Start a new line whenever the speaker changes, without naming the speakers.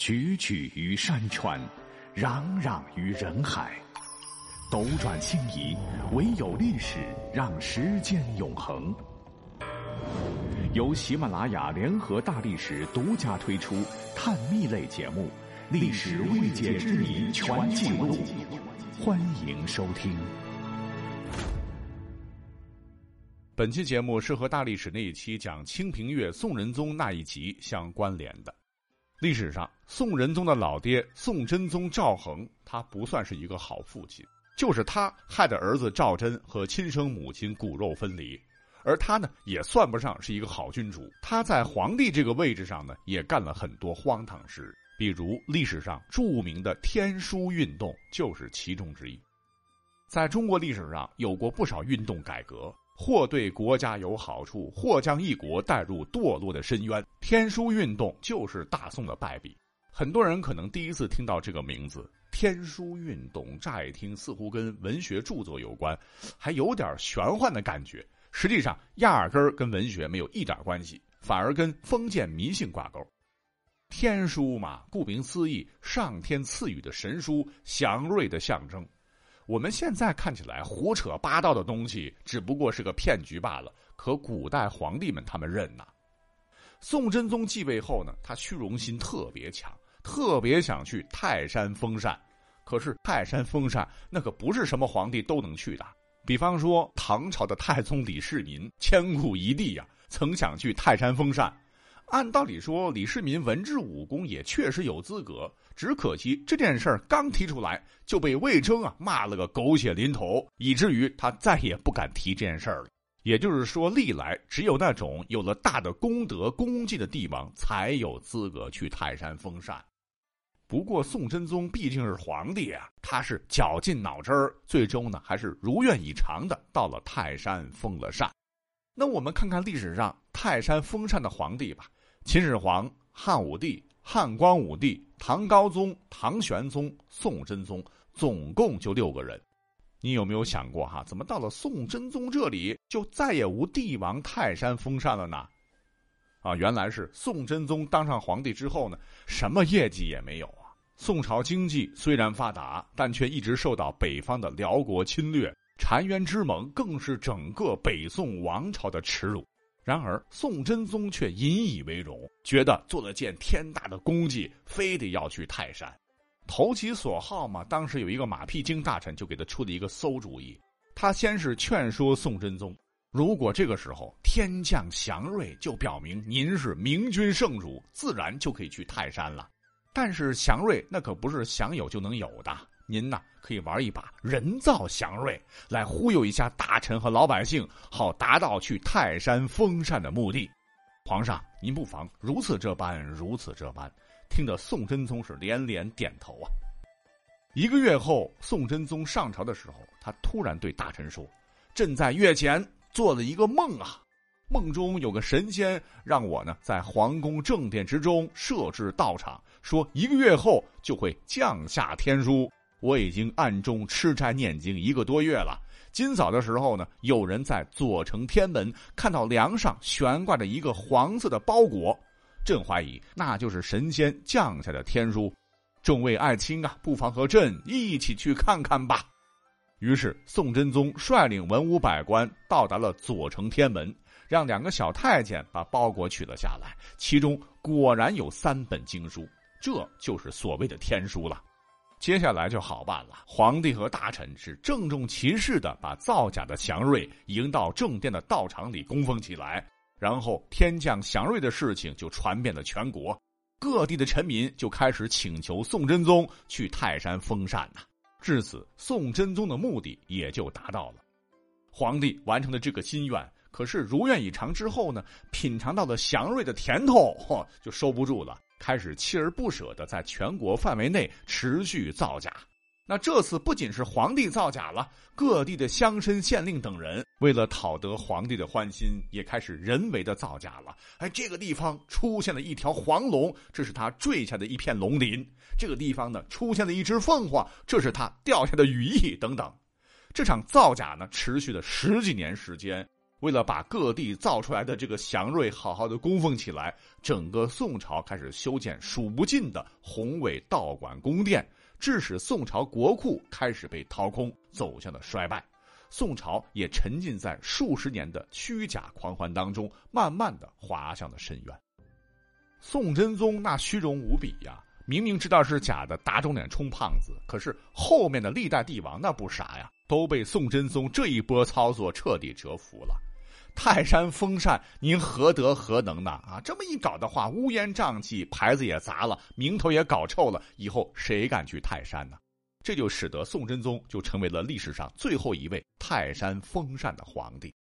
踽踽于山川，攘攘于人海，斗转星移，唯有历史让时间永恒。由喜马拉雅联合大历史独家推出探秘类节目《历史未解之谜全记录》，欢迎收听。
本期节目是和大历史那一期讲清平乐宋仁宗那一集相关联的。历史上，宋仁宗的老爹宋真宗赵恒，他不算是一个好父亲，就是他害得儿子赵祯和亲生母亲骨肉分离，而他呢，也算不上是一个好君主。他在皇帝这个位置上呢，也干了很多荒唐事，比如历史上著名的天书运动就是其中之一。在中国历史上，有过不少运动改革。或对国家有好处，或将一国带入堕落的深渊。天书运动就是大宋的败笔。很多人可能第一次听到这个名字“天书运动”，乍一听似乎跟文学著作有关，还有点玄幻的感觉。实际上，压根儿跟文学没有一点关系，反而跟封建迷信挂钩。天书嘛，顾名思义，上天赐予的神书，祥瑞的象征。我们现在看起来胡扯八道的东西，只不过是个骗局罢了。可古代皇帝们他们认呐。宋真宗继位后呢，他虚荣心特别强，特别想去泰山封禅。可是泰山封禅那可不是什么皇帝都能去的。比方说唐朝的太宗李世民，千古一帝呀，曾想去泰山封禅。按道理说，李世民文治武功也确实有资格，只可惜这件事儿刚提出来就被魏征啊骂了个狗血淋头，以至于他再也不敢提这件事儿了。也就是说，历来只有那种有了大的功德功绩的帝王才有资格去泰山封禅。不过，宋真宗毕竟是皇帝啊，他是绞尽脑汁儿，最终呢还是如愿以偿的到了泰山封了禅。那我们看看历史上泰山封禅的皇帝吧。秦始皇、汉武帝、汉光武帝、唐高宗、唐玄宗、宋真宗，总共就六个人。你有没有想过哈？怎么到了宋真宗这里，就再也无帝王泰山封禅了呢？啊，原来是宋真宗当上皇帝之后呢，什么业绩也没有啊。宋朝经济虽然发达，但却一直受到北方的辽国侵略，澶渊之盟更是整个北宋王朝的耻辱。然而，宋真宗却引以为荣，觉得做了件天大的功绩，非得要去泰山，投其所好嘛。当时有一个马屁精大臣就给他出了一个馊主意，他先是劝说宋真宗，如果这个时候天降祥瑞，就表明您是明君圣主，自然就可以去泰山了。但是祥瑞那可不是想有就能有的。您呐，可以玩一把人造祥瑞，来忽悠一下大臣和老百姓，好达到去泰山封禅的目的。皇上，您不妨如此这般，如此这般。听得宋真宗是连连点头啊。一个月后，宋真宗上朝的时候，他突然对大臣说：“朕在月前做了一个梦啊，梦中有个神仙让我呢在皇宫正殿之中设置道场，说一个月后就会降下天书。”我已经暗中吃斋念经一个多月了。今早的时候呢，有人在左城天门看到梁上悬挂着一个黄色的包裹，朕怀疑那就是神仙降下的天书。众位爱卿啊，不妨和朕一起去看看吧。于是宋真宗率领文武百官到达了左城天门，让两个小太监把包裹取了下来，其中果然有三本经书，这就是所谓的天书了。接下来就好办了，皇帝和大臣是郑重其事的把造假的祥瑞迎到正殿的道场里供奉起来，然后天降祥瑞的事情就传遍了全国，各地的臣民就开始请求宋真宗去泰山封禅呐。至此，宋真宗的目的也就达到了，皇帝完成了这个心愿。可是如愿以偿之后呢，品尝到了祥瑞的甜头，嚯，就收不住了。开始锲而不舍的在全国范围内持续造假，那这次不仅是皇帝造假了，各地的乡绅县令等人为了讨得皇帝的欢心，也开始人为的造假了。哎，这个地方出现了一条黄龙，这是他坠下的一片龙鳞；这个地方呢出现了一只凤凰，这是他掉下的羽翼等等。这场造假呢持续了十几年时间，为了把各地造出来的这个祥瑞好好的供奉起来，整个宋朝开始修建数不尽的宏伟道馆宫殿，致使宋朝国库开始被掏空，走向了衰败。宋朝也沉浸在数十年的虚假狂欢当中，慢慢的滑向了深渊。宋真宗那虚荣无比呀，明明知道是假的，打肿脸充胖子，可是后面的历代帝王那不傻呀，都被宋真宗这一波操作彻底折服了。泰山封禅，您何德何能呢？啊，这么一搞的话，乌烟瘴气，牌子也砸了，名头也搞臭了，以后谁敢去泰山呢？这就使得宋真宗就成为了历史上最后一位泰山封禅的皇帝。